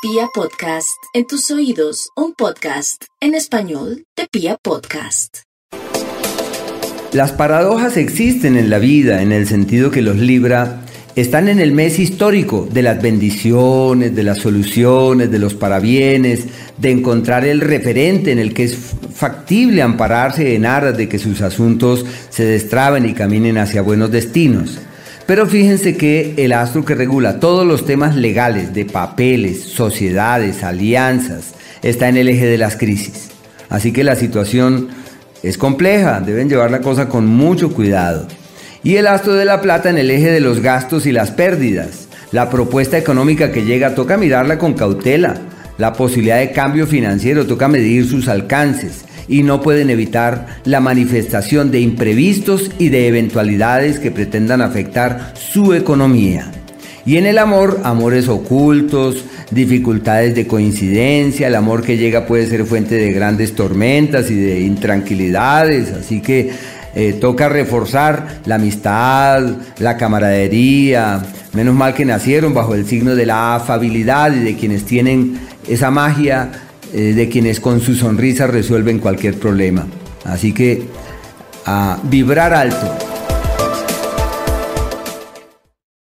Pia Podcast, en tus oídos, un podcast en español de Pia Podcast. Las paradojas existen en la vida en el sentido que los libra están en el mes histórico de las bendiciones, de las soluciones, de los parabienes, de encontrar el referente en el que es factible ampararse en aras de que sus asuntos se destraben y caminen hacia buenos destinos. Pero fíjense que el astro que regula todos los temas legales de papeles, sociedades, alianzas, está en el eje de las crisis. Así que la situación es compleja, deben llevar la cosa con mucho cuidado. Y el astro de la plata en el eje de los gastos y las pérdidas. La propuesta económica que llega toca mirarla con cautela. La posibilidad de cambio financiero toca medir sus alcances y no pueden evitar la manifestación de imprevistos y de eventualidades que pretendan afectar su economía. Y en el amor, amores ocultos, dificultades de coincidencia, el amor que llega puede ser fuente de grandes tormentas y de intranquilidades, así que eh, toca reforzar la amistad, la camaradería, menos mal que nacieron bajo el signo de la afabilidad y de quienes tienen esa magia eh, de quienes con su sonrisa resuelven cualquier problema. Así que a vibrar alto.